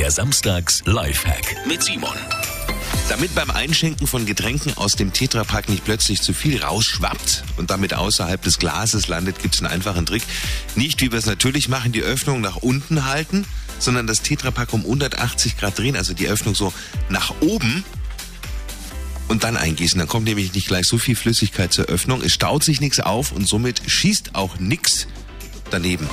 Der Samstags Lifehack mit Simon. Damit beim Einschenken von Getränken aus dem Tetrapack nicht plötzlich zu viel rausschwappt und damit außerhalb des Glases landet, gibt es einen einfachen Trick. Nicht wie wir es natürlich machen, die Öffnung nach unten halten, sondern das Tetrapack um 180 Grad drehen, also die Öffnung so nach oben und dann eingießen. Dann kommt nämlich nicht gleich so viel Flüssigkeit zur Öffnung. Es staut sich nichts auf und somit schießt auch nichts daneben.